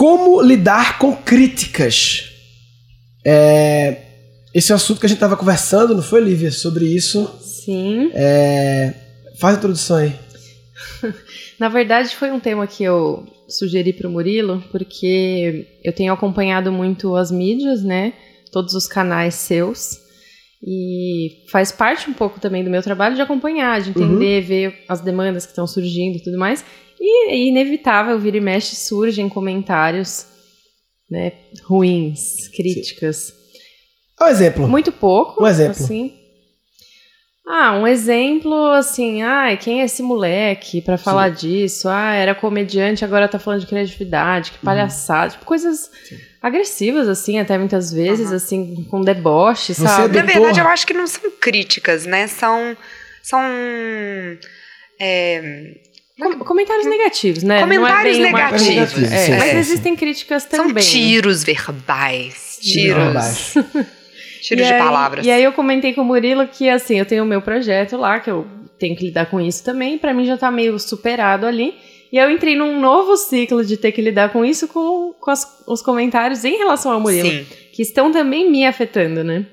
Como lidar com críticas? É, esse é um assunto que a gente estava conversando, não foi, Lívia? Sobre isso. Sim. É, faz a introdução aí. Na verdade, foi um tema que eu sugeri para o Murilo, porque eu tenho acompanhado muito as mídias, né? Todos os canais seus. E faz parte um pouco também do meu trabalho de acompanhar, de entender, uhum. ver as demandas que estão surgindo e tudo mais. E é inevitável, vira e mexe, surgem comentários né, ruins, críticas. Um exemplo. Muito pouco. Um exemplo. Assim. Ah, um exemplo assim, ah, quem é esse moleque para falar Sim. disso? Ah, era comediante, agora tá falando de criatividade, que uhum. palhaçada, uhum. tipo coisas Sim. agressivas assim, até muitas vezes uhum. assim, com deboche, Você sabe? É Na verdade, eu acho que não são críticas, né? São são é, com, comentários negativos, né? É comentários é negativos. Uma... É, mas existem críticas também. São tiros verbais. Tiros. tiros de aí, palavras. E aí eu comentei com o Murilo que, assim, eu tenho o meu projeto lá, que eu tenho que lidar com isso também. Para mim já tá meio superado ali. E eu entrei num novo ciclo de ter que lidar com isso com, com as, os comentários em relação ao Murilo. Sim. Que estão também me afetando, né?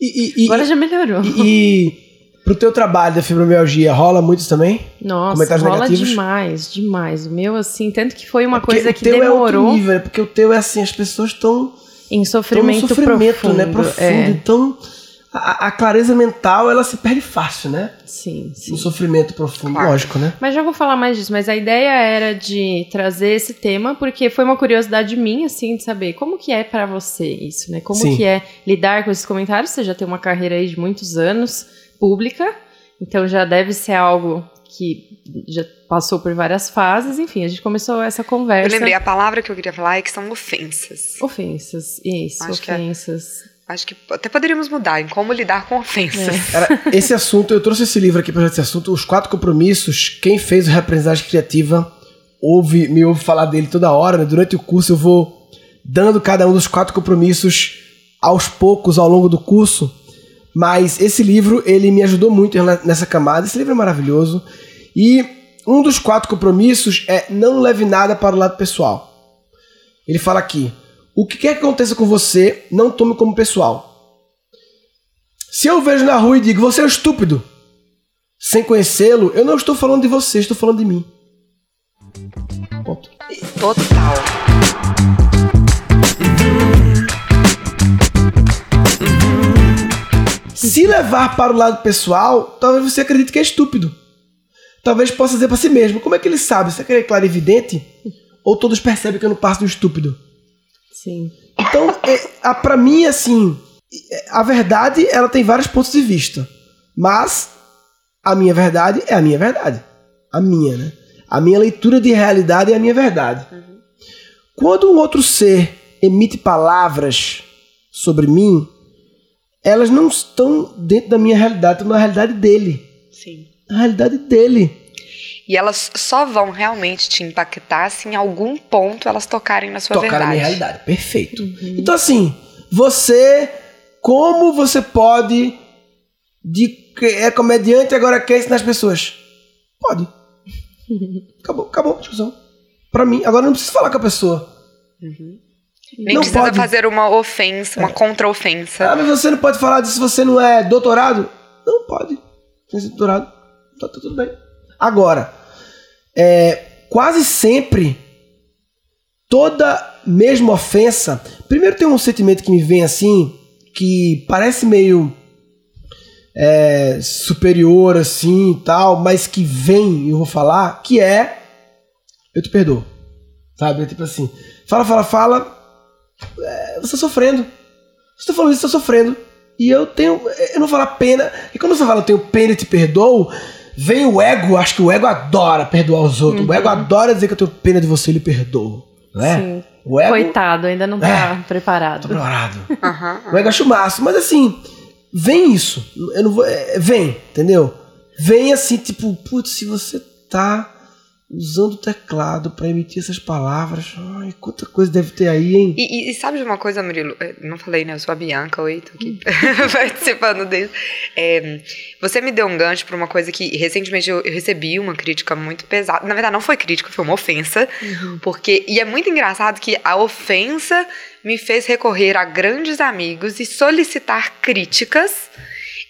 E, e, Agora já melhorou. E, Pro teu trabalho da fibromialgia, rola muitos também? Nossa, Comentários rola negativos? demais, demais. O meu, assim, tanto que foi uma é coisa que demorou. É outro nível, é porque o teu é assim, as pessoas estão... Em sofrimento, sofrimento né, profundo. Né, profundo. É. Então, a, a, clareza mental, ela se perde fácil, né? Sim, sim. No sofrimento profundo, claro. lógico, né? Mas já vou falar mais disso. Mas a ideia era de trazer esse tema, porque foi uma curiosidade minha, assim, de saber como que é para você isso, né? Como sim. que é lidar com esses comentários. Você já tem uma carreira aí de muitos anos, pública, então já deve ser algo que já passou por várias fases, enfim, a gente começou essa conversa. Eu lembrei, a palavra que eu queria falar é que são ofensas. Ofensas, isso, acho ofensas. Que é, acho que até poderíamos mudar em como lidar com ofensas. É. Era, esse assunto, eu trouxe esse livro aqui para esse assunto, Os Quatro Compromissos. Quem fez o Representagem Criativa ouve, me ouve falar dele toda hora, né? Durante o curso eu vou dando cada um dos quatro compromissos aos poucos ao longo do curso mas esse livro, ele me ajudou muito nessa camada. Esse livro é maravilhoso. E um dos quatro compromissos é não leve nada para o lado pessoal. Ele fala aqui: o que quer que aconteça com você, não tome como pessoal. Se eu vejo na rua e digo, você é um estúpido, sem conhecê-lo, eu não estou falando de você, estou falando de mim. Ponto. Total. Se levar para o lado pessoal, talvez você acredite que é estúpido. Talvez possa dizer para si mesmo: como é que ele sabe? Será que ele é claro evidente? Ou todos percebem que eu não passo do estúpido? Sim. Então, é, para mim, assim, a verdade ela tem vários pontos de vista. Mas a minha verdade é a minha verdade. A minha, né? A minha leitura de realidade é a minha verdade. Uhum. Quando um outro ser emite palavras sobre mim, elas não estão dentro da minha realidade, estão na realidade dele. Sim. Na realidade dele. E elas só vão realmente te impactar se em algum ponto elas tocarem na sua tocarem verdade. Tocarem na minha realidade, perfeito. Uhum. Então assim, você, como você pode, de é comediante agora quer ensinar as pessoas? Pode. Acabou, acabou a discussão. Pra mim, agora não preciso falar com a pessoa. Uhum. Nem não precisa pode... fazer uma ofensa, uma é. contra-ofensa. Ah, mas você não pode falar disso se você não é doutorado? Não pode. Sem ser doutorado, tá, tá tudo bem. Agora, é, quase sempre, toda mesma ofensa. Primeiro tem um sentimento que me vem assim, que parece meio é, superior assim e tal, mas que vem, eu vou falar, que é eu te perdoo. Sabe? É tipo assim, fala, fala, fala, é, você está sofrendo. Você está falando isso, está sofrendo. E eu tenho. Eu não vou falar pena. E quando você fala eu tenho pena e te perdoo, vem o ego. Acho que o ego adora perdoar os outros. Uhum. O ego adora dizer que eu tenho pena de você e lhe perdoo. Né? Sim. O ego, Coitado, ainda não está é, preparado. Tá preparado. Uhum. O ego acho massa. Mas assim, vem isso. Eu não vou. É, vem, entendeu? Vem assim, tipo, putz, se você tá usando o teclado para emitir essas palavras. Ai, quanta coisa deve ter aí, hein? E, e, e sabe de uma coisa, Murilo? Eu não falei, né? Eu sou a Bianca, oi, tô aqui participando dele. É, você me deu um gancho pra uma coisa que recentemente eu, eu, recebi uma crítica muito pesada. Na verdade, não foi crítica, foi uma ofensa. Uhum. Porque. E é muito engraçado que a ofensa me fez recorrer a grandes amigos e solicitar críticas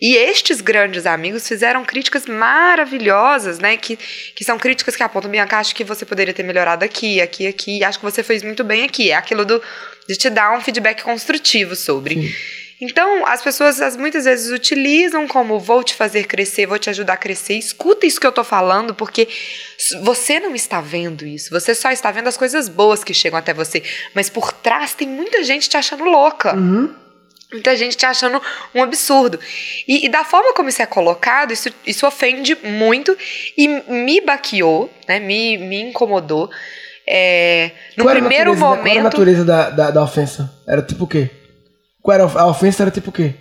e estes grandes amigos fizeram críticas maravilhosas, né? Que, que são críticas que apontam, Bianca, acho que você poderia ter melhorado aqui, aqui, aqui, acho que você fez muito bem aqui. É aquilo do, de te dar um feedback construtivo sobre. Sim. Então, as pessoas as, muitas vezes utilizam como vou te fazer crescer, vou te ajudar a crescer. Escuta isso que eu tô falando, porque você não está vendo isso. Você só está vendo as coisas boas que chegam até você. Mas por trás tem muita gente te achando louca. Uhum. Muita gente tá achando um absurdo. E, e, da forma como isso é colocado, isso, isso ofende muito e me baqueou, né? Me, me incomodou. É, no qual primeiro natureza, momento. Qual era a natureza da, da, da ofensa? Era tipo o quê? Qual era a ofensa? Era tipo o quê?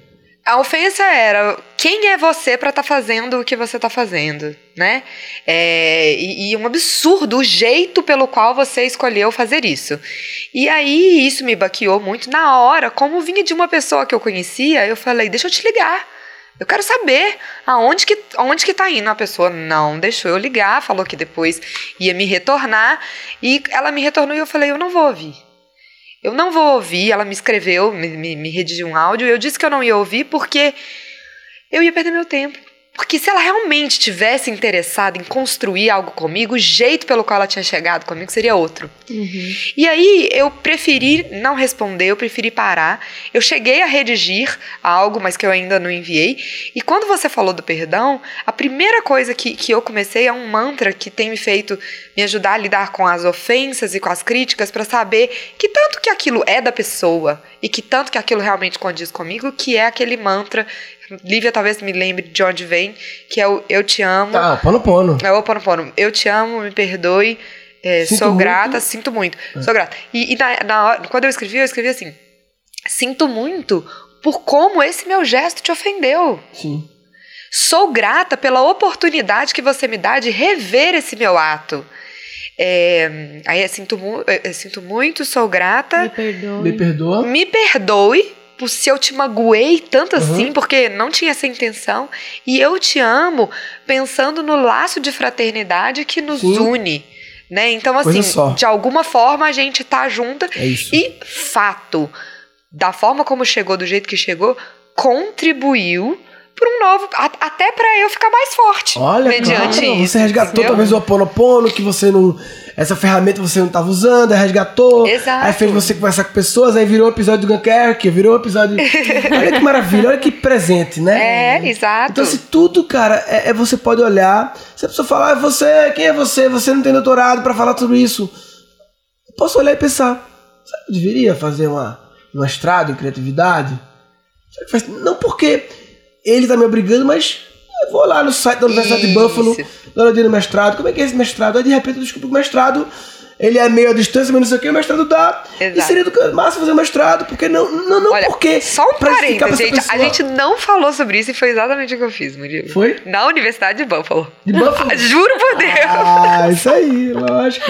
A ofensa era quem é você para estar tá fazendo o que você está fazendo, né? É, e, e, um absurdo o jeito pelo qual você escolheu fazer isso. E aí isso me baqueou muito na hora, como vinha de uma pessoa que eu conhecia, eu falei, deixa eu te ligar. Eu quero saber aonde que, aonde que tá indo. A pessoa não deixou eu ligar, falou que depois ia me retornar. E ela me retornou e eu falei, eu não vou ouvir. Eu não vou ouvir. Ela me escreveu, me, me, me redigiu um áudio. Eu disse que eu não ia ouvir porque eu ia perder meu tempo. Porque se ela realmente tivesse interessada em construir algo comigo, o jeito pelo qual ela tinha chegado comigo seria outro. Uhum. E aí eu preferi não responder, eu preferi parar. Eu cheguei a redigir algo, mas que eu ainda não enviei. E quando você falou do perdão, a primeira coisa que, que eu comecei é um mantra que tem me feito me ajudar a lidar com as ofensas e com as críticas para saber que tanto que aquilo é da pessoa e que tanto que aquilo realmente condiz comigo, que é aquele mantra Lívia talvez me lembre de onde vem, que é o Eu Te Amo. Tá, o Pono Pono. É o Pono Pono. Eu te amo, me perdoe, é, sou muito. grata, sinto muito. É. Sou grata. E, e na, na hora, quando eu escrevi, eu escrevi assim: Sinto muito por como esse meu gesto te ofendeu. Sim. Sou grata pela oportunidade que você me dá de rever esse meu ato. É, aí eu sinto, eu sinto muito, sou grata. Me perdoe. Me perdoa. Me perdoe Tipo, se eu te magoei tanto assim, uhum. porque não tinha essa intenção. E eu te amo pensando no laço de fraternidade que nos Sim. une. Né? Então, assim, de alguma forma a gente tá junta. É e fato, da forma como chegou, do jeito que chegou, contribuiu para um novo. A, até para eu ficar mais forte. Olha, mediante claro, isso. Você resgatou entendeu? talvez o Oponopono que você não essa ferramenta você não estava usando, aí resgatou. Exato. Aí fez você conversar com pessoas, aí virou episódio do Gunkirk, virou episódio. olha que maravilha, olha que presente, né? É, exato. Então, se tudo, cara, é, é você pode olhar. Se a pessoa falar, ah, você, quem é você? Você não tem doutorado para falar tudo isso. Eu posso olhar e pensar, será que eu deveria fazer uma, um mestrado em criatividade? Não porque ele tá me obrigando, mas vou lá no site da Universidade Isso. de Buffalo, lá no mestrado. Como é que é esse mestrado? Aí de repente eu descubro o mestrado. Ele é meio à distância, mas não sei o que, o mestrado dá. Exato. E seria do massa fazer mestrado, porque não, não, não Olha, porque. Só um parênteses, gente. A gente não falou sobre isso e foi exatamente o que eu fiz, Murilo. Foi? Na Universidade de Buffalo. De Buffalo? Juro por Deus. Ah, isso aí, lógico.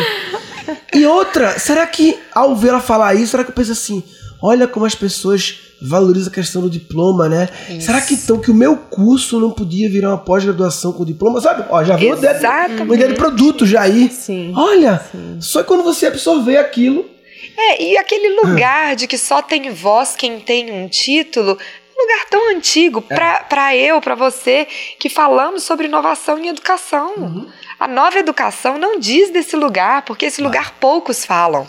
E outra, será que ao ver ela falar isso, será que eu penso assim, olha como as pessoas valoriza a questão do diploma, né? Isso. Será que então que o meu curso não podia virar uma pós-graduação com diploma? Sabe? Ó, já veio uma ideia, de produto já aí. Sim. Olha, Sim. só quando você absorver aquilo. É, e aquele lugar de que só tem voz quem tem um título, um lugar tão antigo é. para eu, para você, que falamos sobre inovação em educação. Uhum. A nova educação não diz desse lugar, porque esse lugar poucos falam.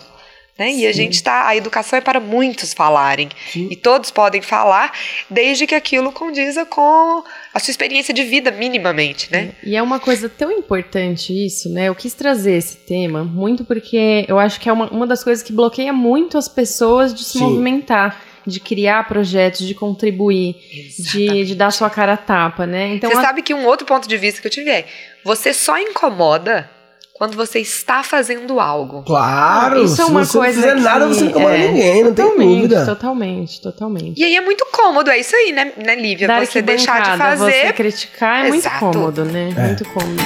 Né? E a gente está. A educação é para muitos falarem. Sim. E todos podem falar, desde que aquilo condiza com a sua experiência de vida, minimamente. Né? E é uma coisa tão importante isso, né? Eu quis trazer esse tema muito porque eu acho que é uma, uma das coisas que bloqueia muito as pessoas de se Sim. movimentar de criar projetos, de contribuir, de, de, dar sua cara a tapa, né? Então, você a... sabe que um outro ponto de vista que eu tive é: você só incomoda quando você está fazendo algo. Claro! Isso é uma se você coisa. Se não fizer nada, você não incomoda é, ninguém, não tem dúvida. Totalmente, totalmente. E aí é muito cômodo, é isso aí, né, né Lívia? Dar você deixar de fazer. Você criticar é Exato. muito cômodo, né? É. Muito cômodo.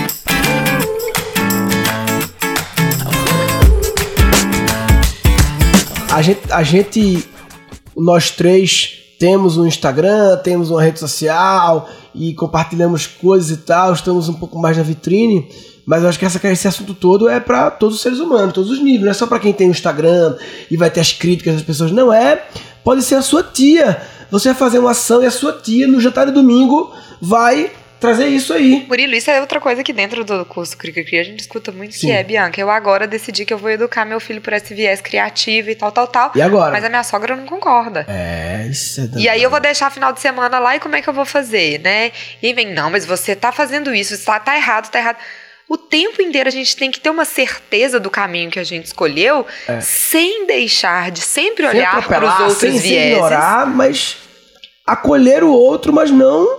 A gente, a gente, nós três temos um Instagram, temos uma rede social e compartilhamos coisas e tal, estamos um pouco mais na vitrine mas eu acho que essa, esse assunto todo é para todos os seres humanos, todos os níveis. Não é só para quem tem o Instagram e vai ter as críticas das pessoas. Não é. Pode ser a sua tia. Você vai fazer uma ação e a sua tia, no jantar de domingo, vai trazer isso aí. Murilo, isso é outra coisa que dentro do curso Cria a gente escuta muito, Sim. que é, Bianca, eu agora decidi que eu vou educar meu filho por esse viés criativo e tal, tal, tal. E agora? Mas a minha sogra não concorda. É, isso é E aí eu vou deixar final de semana lá e como é que eu vou fazer, né? E vem, não, mas você tá fazendo isso, tá, tá errado, tá errado o tempo inteiro a gente tem que ter uma certeza do caminho que a gente escolheu, é. sem deixar de sempre olhar para os outros sem, vieses. Ignorar, mas acolher o outro, mas não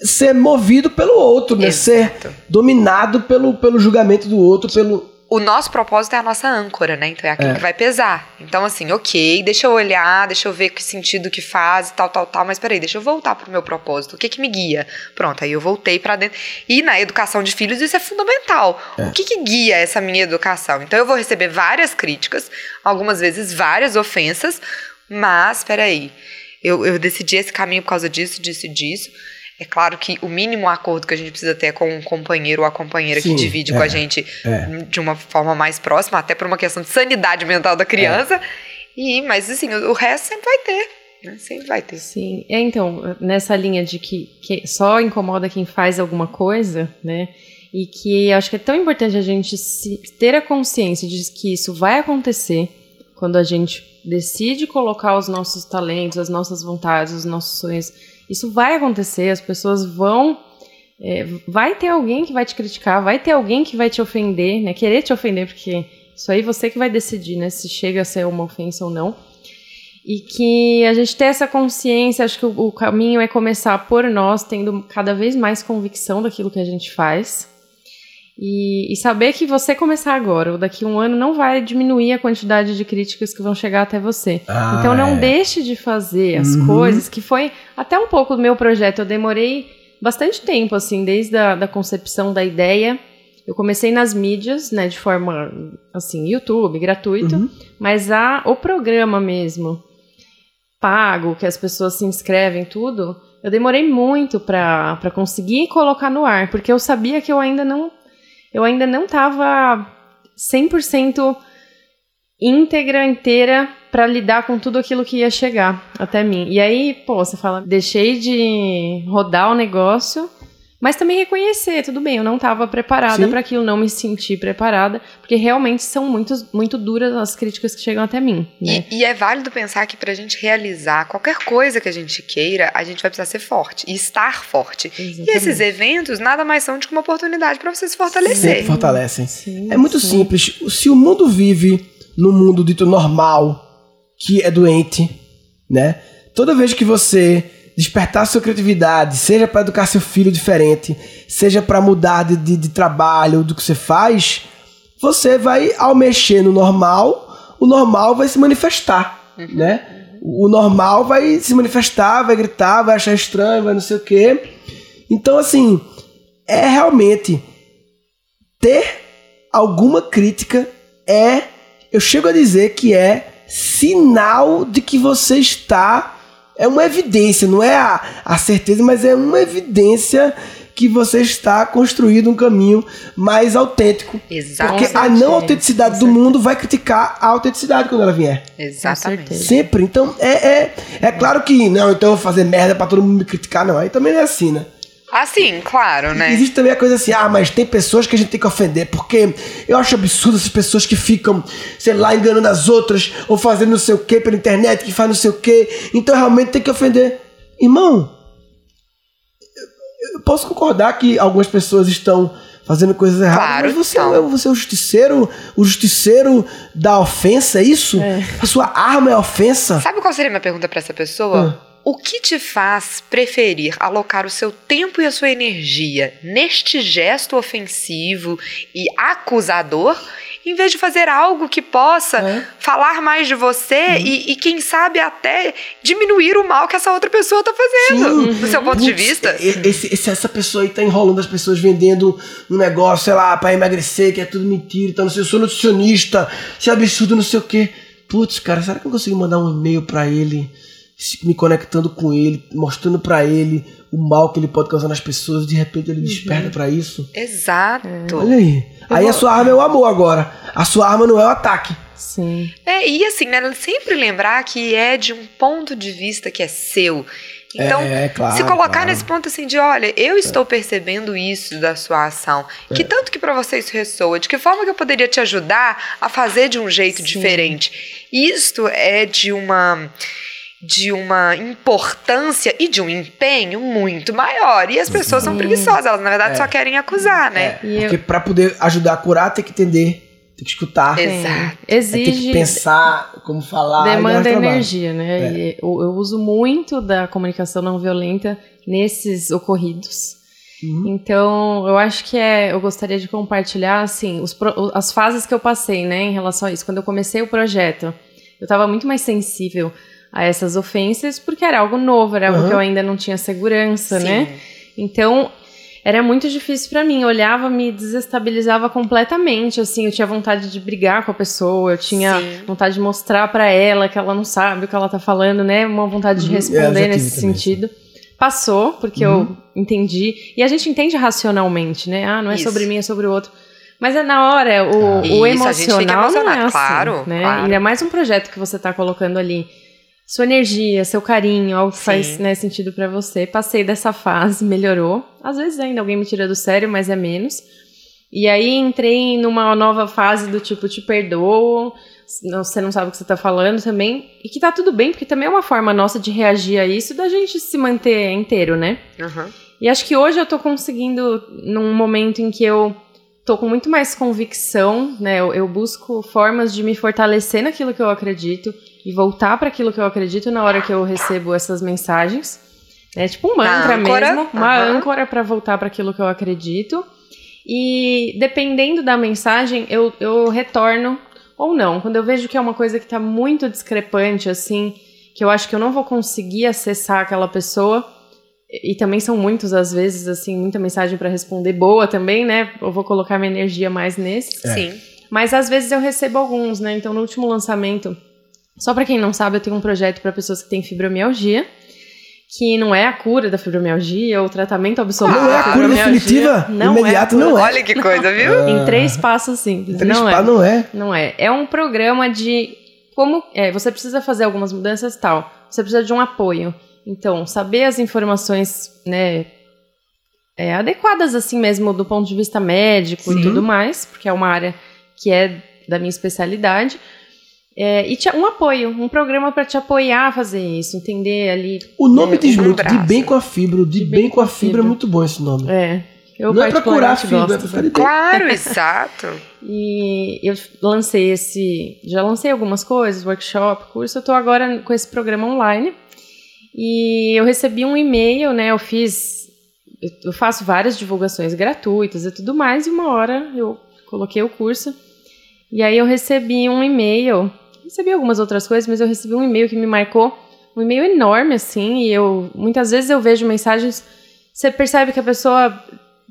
ser movido pelo outro, né? Exato. Ser dominado pelo, pelo julgamento do outro, pelo o nosso propósito é a nossa âncora, né? Então é aquilo é. que vai pesar. Então, assim, ok, deixa eu olhar, deixa eu ver que sentido que faz tal, tal, tal, mas peraí, deixa eu voltar pro meu propósito. O que que me guia? Pronto, aí eu voltei para dentro. E na educação de filhos isso é fundamental. É. O que que guia essa minha educação? Então eu vou receber várias críticas, algumas vezes várias ofensas, mas peraí, eu, eu decidi esse caminho por causa disso, disso e disso. É claro que o mínimo acordo que a gente precisa ter é com um companheiro ou a companheira Sim, que divide é, com a gente é. de uma forma mais próxima, até por uma questão de sanidade mental da criança. É. E, mas assim, o, o resto sempre vai ter. Né? Sempre vai ter. Sim, é, então, nessa linha de que, que só incomoda quem faz alguma coisa, né? E que acho que é tão importante a gente se, ter a consciência de que isso vai acontecer quando a gente decide colocar os nossos talentos, as nossas vontades, os nossos sonhos isso vai acontecer, as pessoas vão. É, vai ter alguém que vai te criticar, vai ter alguém que vai te ofender, né? Querer te ofender, porque isso aí você que vai decidir, né? Se chega a ser uma ofensa ou não. E que a gente ter essa consciência, acho que o, o caminho é começar por nós, tendo cada vez mais convicção daquilo que a gente faz e, e, saber que você começar agora, ou daqui a um ano, não vai diminuir a quantidade de críticas que vão chegar até você. Ah, então não é. deixe de fazer as uhum. coisas, que foi até um pouco do meu projeto. Eu demorei bastante tempo, assim, desde a da concepção da ideia. Eu comecei nas mídias, né, de forma, assim, YouTube, gratuito, uhum. mas a, o programa mesmo, pago, que as pessoas se inscrevem, tudo, eu demorei muito para conseguir colocar no ar, porque eu sabia que eu ainda não eu ainda não estava 100% íntegra, inteira para lidar com tudo aquilo que ia chegar até mim. E aí, pô, você fala, deixei de rodar o negócio mas também reconhecer, tudo bem, eu não estava preparada para aquilo, não me senti preparada, porque realmente são muito, muito duras as críticas que chegam até mim. Né? E, e, é válido pensar que para a gente realizar qualquer coisa que a gente queira, a gente vai precisar ser forte e estar forte. Exatamente. E esses eventos nada mais são do que uma oportunidade para você se fortalecer. Sempre fortalecem. Sim, é muito sim. simples. Se o mundo vive no mundo dito normal, que é doente, né? Toda vez que você despertar sua criatividade, seja para educar seu filho diferente, seja para mudar de, de, de, trabalho, do que você faz, você vai, ao mexer no normal, o normal vai se manifestar, uhum. né? O normal vai se manifestar, vai gritar, vai achar estranho, vai não sei o quê. Então, assim, é realmente ter alguma crítica é, eu chego a dizer que é sinal de que você está é uma evidência, não é a, a certeza, mas é uma evidência que você está construindo um caminho mais autêntico. Exatamente. Porque a não autenticidade do mundo vai criticar a autenticidade quando ela vier. Exatamente. Sempre. Então, é, é, é claro que, não, então eu vou fazer merda para todo mundo me criticar, não. Aí também não é assim, né? Ah, sim, claro, né? Existe também a coisa assim, ah, mas tem pessoas que a gente tem que ofender, porque eu acho absurdo essas pessoas que ficam, sei lá, enganando as outras, ou fazendo não sei o que pela internet, que faz não sei o que, então realmente tem que ofender. Irmão, eu posso concordar que algumas pessoas estão fazendo coisas erradas, claro, mas você, então. é, você é o justiceiro, o justiceiro da ofensa, é isso? É. A sua arma é a ofensa? Sabe qual seria a minha pergunta para essa pessoa? Ah. O que te faz preferir alocar o seu tempo e a sua energia neste gesto ofensivo e acusador, em vez de fazer algo que possa é. falar mais de você uhum. e, e, quem sabe, até diminuir o mal que essa outra pessoa está fazendo, Sim. do seu ponto de vista? Esse, esse, essa pessoa aí tá enrolando as pessoas vendendo um negócio, sei lá, para emagrecer, que é tudo mentira, então, não sei, eu sou nutricionista, isso é absurdo, não sei o quê. putz, cara, será que eu consigo mandar um e-mail pra ele, se- me conectando com ele, mostrando pra ele o mal que ele pode causar nas pessoas, de repente ele desperta pra isso? Exato. Olha aí. Aí a sua arma é o amor agora. A sua arma não é o ataque. Sim. É, e assim, né, sempre lembrar que é de um ponto de vista que é seu. Então, é, claro. se colocar claro. nesse ponto assim de, olha, eu estou percebendo isso da sua ação, que tanto que pra você isso ressoa, de que forma que eu poderia te ajudar a fazer de um jeito Sim. diferente. Isto é de uma de uma importância e de um empenho muito maior. E as pessoas são Sim. preguiçosas, elas na verdade É. só querem acusar, né? E eu- Porque pra poder ajudar a curar, tem que entender, tem que escutar, É. Exato. aí tem Exige. que pensar como falar. dar demanda energia, né? E eu, eu uso muito da comunicação não violenta nesses ocorridos. Uhum. Então, eu acho que é. Eu gostaria de compartilhar, assim, os as fases que eu passei, né, em relação a isso. Quando eu comecei o projeto, eu estava muito mais sensível a essas ofensas, porque era algo novo, era algo Uhum. que eu ainda não tinha segurança, Sim. né? Então, era muito difícil pra mim. Eu olhava, me desestabilizava completamente, assim, eu tinha vontade de brigar com a pessoa, eu tinha Sim. vontade de mostrar pra ela que ela não sabe o que ela tá falando, né? Uma vontade de Uhum. É, responder nesse também, sentido. Passou, porque Uhum. eu entendi. E a gente entende racionalmente, né? Ah, não é Isso. sobre mim, é sobre o outro. Mas é na hora, o, Ah. o Isso, a gente tem que emocional não é assim, claro, né? claro. Ainda mais um projeto que você tá colocando ali. Sua energia, seu carinho, algo que Sim. faz né, sentido pra você. Passei dessa fase, melhorou. Às vezes ainda alguém me tira do sério, mas é menos. E aí entrei numa nova fase do tipo, te perdoo, você não sabe o que você tá falando também. E que tá tudo bem, porque também é uma forma nossa de reagir a isso, da gente se manter inteiro, né? Uhum. E acho que hoje eu tô conseguindo, num momento em que eu tô com muito mais convicção, né? Eu, eu busco formas de me fortalecer naquilo que eu acredito e voltar para aquilo que eu acredito na hora que eu recebo essas mensagens. É tipo um mantra âncora, mesmo, uma âncora para voltar para aquilo que eu acredito. E dependendo da mensagem, eu, eu retorno ou não. Quando eu vejo que é uma coisa que tá muito discrepante, assim, que eu acho que eu não vou conseguir acessar aquela pessoa, e também são muitos, às vezes, assim, muita mensagem para responder boa também, né? Eu vou colocar minha energia mais nesses. É. Sim. Mas às vezes eu recebo alguns, né? Então, no último lançamento, só para quem não sabe, eu tenho um projeto para pessoas que têm fibromialgia, que não é a cura da fibromialgia ou o tratamento absoluto Não é a cura definitiva, Não é a cura. não é. Olha que coisa, viu? Em três passos simples. Três não é. não é. Não é. É um programa de como é, você precisa fazer algumas mudanças tal. Você precisa de um apoio. Então, saber as informações, né, é, adequadas assim mesmo do ponto de vista médico Sim. e tudo mais, porque é uma área que é da minha especialidade. É, e te- um apoio, um programa para te apoiar a fazer isso, entender ali. O nome É, diz um muito, de bem com a fibra. De, bem, com a fibra, é muito bom esse nome. É, eu não é pra curar a fibra, é pra de bem. Claro, exato. E eu lancei esse. Já lancei algumas coisas, workshop, curso. Eu tô agora com esse programa online. E eu recebi um e-mail, né? Eu fiz. Eu faço várias divulgações gratuitas e tudo mais. E uma hora eu coloquei o curso. E aí eu recebi um e-mail. Recebi algumas outras coisas, mas eu recebi um e-mail que me marcou. Um e-mail enorme, assim. E eu. Muitas vezes eu vejo mensagens. Você percebe que a pessoa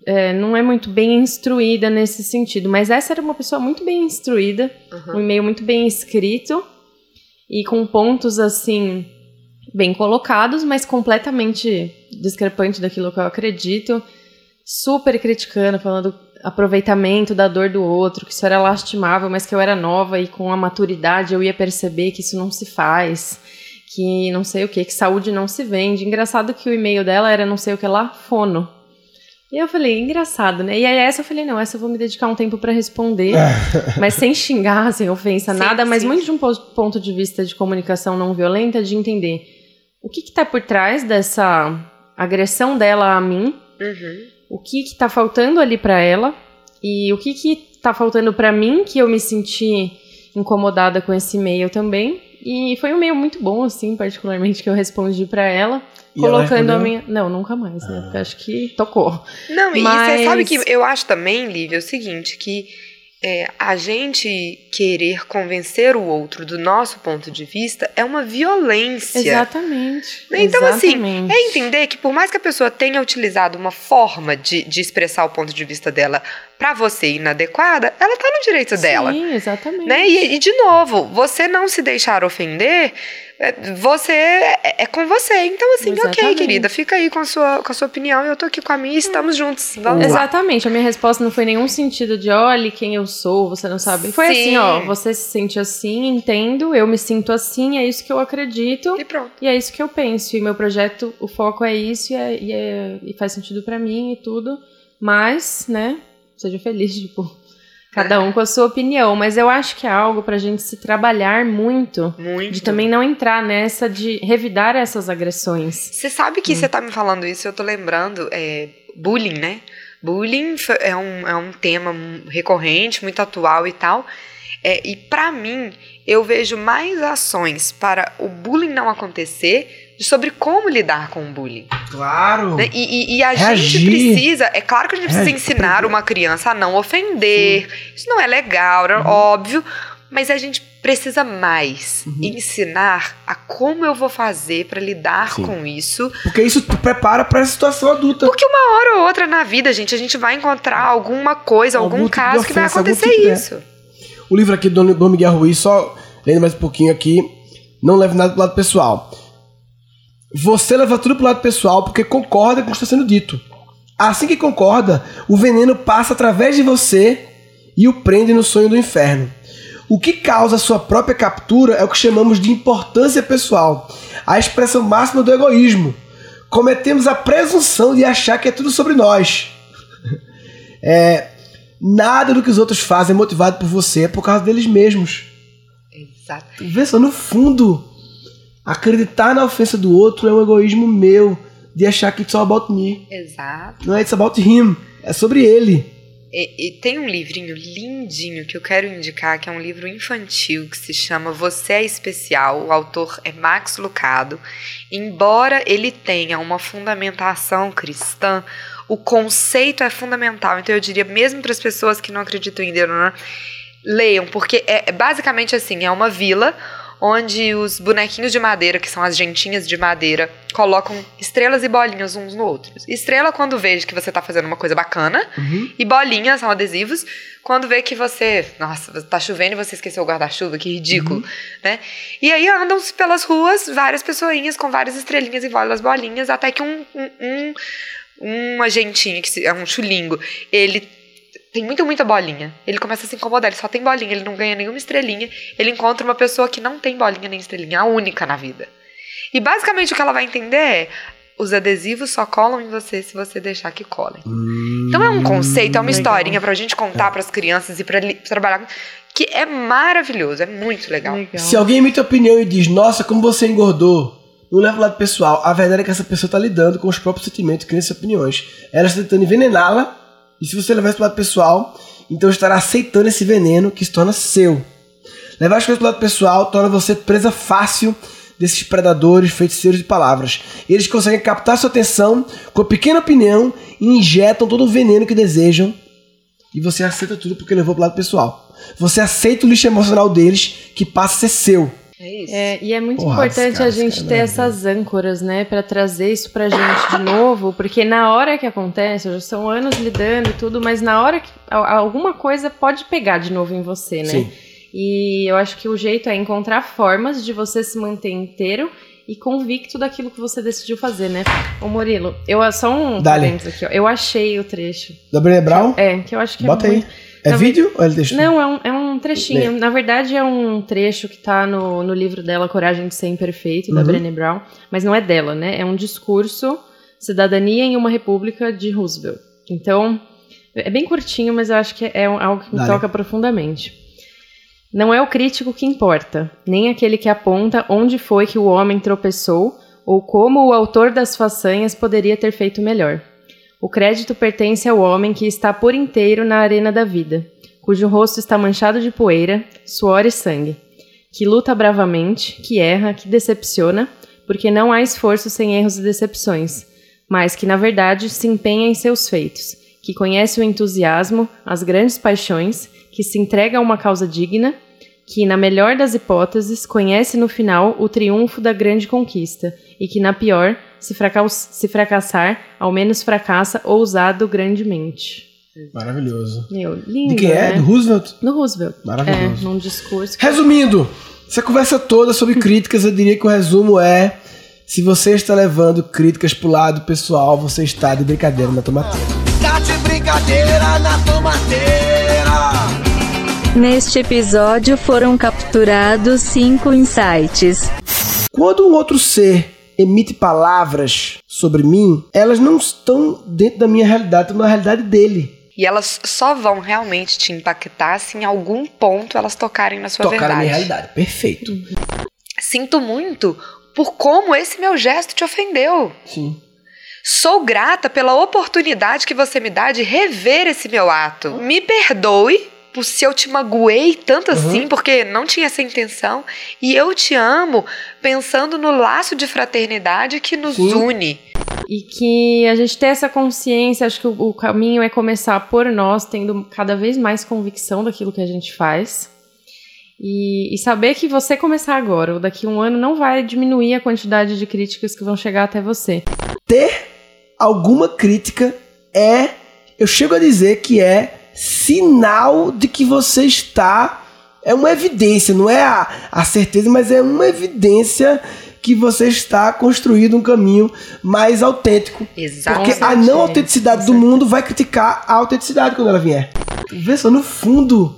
é, não é muito bem instruída nesse sentido. Mas essa era uma pessoa muito bem instruída, um e-mail muito bem escrito e com pontos assim bem colocados, mas completamente discrepante daquilo que eu acredito, super criticando, falando aproveitamento da dor do outro, que isso era lastimável, mas que eu era nova e com a maturidade eu ia perceber que isso não se faz, que não sei o que, que saúde não se vende. Engraçado que o e-mail dela era não sei o que lá, fono. E eu falei, engraçado, né? E aí essa eu falei, não, essa eu vou me dedicar um tempo pra responder, mas sem xingar, sem ofensa, Sim, nada, mas sim. muito de um po- ponto de vista de comunicação não violenta, de entender o que que tá por trás dessa agressão dela a mim, Uhum. O que que tá faltando ali pra ela e o que que tá faltando pra mim que eu me senti incomodada com esse e-mail também. E foi um e-mail muito bom, assim, particularmente, que eu respondi pra ela, E ela colocando a respondeu? minha. Não, nunca mais, né? Porque acho que tocou. Não, e Mas- você sabe que eu acho também, Lívia, o seguinte, que é, a gente querer convencer o outro do nosso ponto de vista é uma violência. Exatamente. Então, assim, Exatamente. É entender que por mais que a pessoa tenha utilizado uma forma de, de expressar o ponto de vista dela pra você inadequada, ela tá no direito dela. Sim, exatamente. Né? E, e, de novo, você não se deixar ofender, é, você é, é com você. Então, assim, Exatamente. ok, querida, fica aí com a, sua, com a sua opinião, eu tô aqui com a minha e estamos juntos. Vamos lá. Exatamente, a minha resposta não foi nenhum sentido de olhe quem eu sou, você não sabe. Foi Sim. assim, ó, você se sente assim, entendo, eu me sinto assim, é isso que eu acredito E pronto. e é isso que eu penso. E meu projeto, o foco é isso e, é- e é- e faz sentido pra mim e tudo. Mas, né, seja feliz, tipo, cada um com a sua opinião. Mas eu acho que é algo pra gente se trabalhar muito. Muito. De também não entrar nessa de revidar essas agressões. Você sabe que você tá me falando isso, eu tô lembrando, é, bullying, né? Bullying é um, é um tema recorrente, muito atual e tal. É, e pra mim, eu vejo mais ações para o bullying não acontecer sobre como lidar com o bullying. Claro. né? E, e- e a Reagir. gente precisa, é claro que a gente precisa Reagir. ensinar uma criança a não ofender. Isso não é legal, é óbvio. Mas a gente precisa mais Uhum. ensinar a como eu vou fazer pra lidar Sim. com isso. Porque isso te prepara pra essa situação adulta. Porque uma hora ou outra na vida, gente, a gente vai encontrar alguma coisa, Algum algum, tipo caso que vai ofensa, acontecer tipo isso. O livro aqui do Dom- Dom Miguel Ruiz, só lendo mais um pouquinho aqui, não leve nada pro lado pessoal. Você leva tudo pro lado pessoal porque concorda com o que está sendo dito. Assim que concorda, o veneno passa através de você e o prende no sonho do inferno. O que causa a sua própria captura é o que chamamos de importância pessoal, a expressão máxima do egoísmo. Cometemos a presunção de achar que é tudo sobre nós. É, nada do que os outros fazem é motivado por você, é por causa deles mesmos. Exato. Vê só, no fundo, acreditar na ofensa do outro é um egoísmo meu, de achar que it's all about me. Exato. Não é it's about him, é sobre ele. E, e tem um livrinho lindinho que eu quero indicar, que é um livro infantil que se chama Você é Especial. O autor é Max Lucado. Embora ele tenha uma fundamentação cristã, o conceito é fundamental. Então eu diria, mesmo para as pessoas que não acreditam em Deus, né, leiam, porque é é basicamente assim: é uma vila onde os bonequinhos de madeira, que são as gentinhas de madeira, colocam estrelas e bolinhas uns no outros. Estrela quando vê que você tá fazendo uma coisa bacana, e bolinhas são adesivos quando vê que você, nossa, tá chovendo e você esqueceu o guarda-chuva, que ridículo, né? E aí andam pelas ruas várias pessoinhas com várias estrelinhas volta das bolinhas, até que um, um, um, um agentinho, que é um chulingo, ele tem muita, muita bolinha. Ele começa a se incomodar, ele só tem bolinha, ele não ganha nenhuma estrelinha. Ele encontra uma pessoa que não tem bolinha nem estrelinha, a única na vida. E basicamente o que ela vai entender é: os adesivos só colam em você se você deixar que colem. Então é um conceito, é uma legal. historinha pra gente contar pras crianças e pra li- trabalhar com- que é maravilhoso, é muito legal. Legal. Se alguém emite opinião e diz, nossa, como você engordou, não leva pro lado pessoal. A verdade é que essa pessoa tá lidando com os próprios sentimentos, crenças e opiniões. Ela está tentando envenená-la, e se você levar isso pro lado pessoal, então estará aceitando esse veneno que se torna seu. Levar as coisas pro lado pessoal torna você presa fácil desses predadores, feiticeiros de palavras. Eles conseguem captar sua atenção com a pequena opinião e injetam todo o veneno que desejam e você aceita tudo porque levou pro lado pessoal. Você aceita o lixo emocional deles que passa a ser seu. É isso. É, e é muito Porra, importante cara, a gente é ter essas âncoras, né, Pra trazer isso pra gente de novo, porque na hora que acontece, já são anos lidando e tudo, mas na hora que alguma coisa pode pegar de novo em você, né? Sim. E eu acho que o jeito é encontrar formas de você se manter inteiro e convicto daquilo que você decidiu fazer, né? Ô Murilo, eu só um Dale. aqui, ó. Eu achei o trecho. Da Brené Brown? É, que eu acho que Bota é aí. É vídeo ou é texto? não, é um, é um trechinho. Na verdade, é um trecho que tá no, no livro dela, Coragem de Ser Imperfeito, da Uhum. Brené Brown. Mas não é dela, né? É um discurso, Cidadania em uma República de Roosevelt. Então, é bem curtinho, mas eu acho que é algo que me Dale. toca profundamente. Não é o crítico que importa, nem aquele que aponta onde foi que o homem tropeçou ou como o autor das façanhas poderia ter feito melhor. O crédito pertence ao homem que está por inteiro na arena da vida, cujo rosto está manchado de poeira, suor e sangue, que luta bravamente, que erra, que decepciona, porque não há esforço sem erros e decepções, mas que na verdade se empenha em seus feitos, que conhece o entusiasmo, as grandes paixões, que se entrega a uma causa digna, que na melhor das hipóteses conhece no final o triunfo da grande conquista e que na pior, se, se fracassar, ao menos fracassa ousado grandemente. Maravilhoso. Meu, lindo, De quem é? né? Do Roosevelt? No Roosevelt. É, Maravilhoso. num discurso. Resumindo, essa conversa toda sobre críticas, eu diria que o resumo é: se você está levando críticas pro lado pessoal, você está de brincadeira na tomateira. Tá de brincadeira na tomateira. Neste episódio foram capturados cinco insights. Quando um outro ser emite palavras sobre mim, elas não estão dentro da minha realidade, estão na realidade dele. E elas só vão realmente te impactar se em algum ponto elas tocarem na sua Tocar na verdade. minha realidade. Perfeito. Sinto muito por como esse meu gesto te ofendeu. Sim. Sou grata pela oportunidade que você me dá de rever esse meu ato. Me perdoe por se eu te magoei tanto assim, porque não tinha essa intenção. E eu te amo pensando no laço de fraternidade que nos Sim. une. E que a gente ter essa consciência, acho que o, o caminho é começar por nós, tendo cada vez mais convicção daquilo que a gente faz. E, e saber que você começar agora, ou daqui a um ano, não vai diminuir a quantidade de críticas que vão chegar até você. Ter alguma crítica é, eu chego a dizer que é sinal de que você está. É uma evidência, não é a, a certeza, mas é uma evidência que você está construindo um caminho mais autêntico. Exato. Porque a não autenticidade do mundo vai criticar a autenticidade quando ela vier. Vê só, no fundo,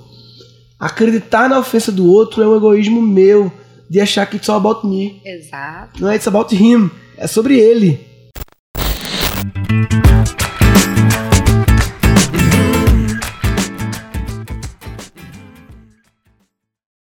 acreditar na ofensa do outro é um egoísmo meu de achar que it's all about me. Exato. Não é it's about him, é sobre ele.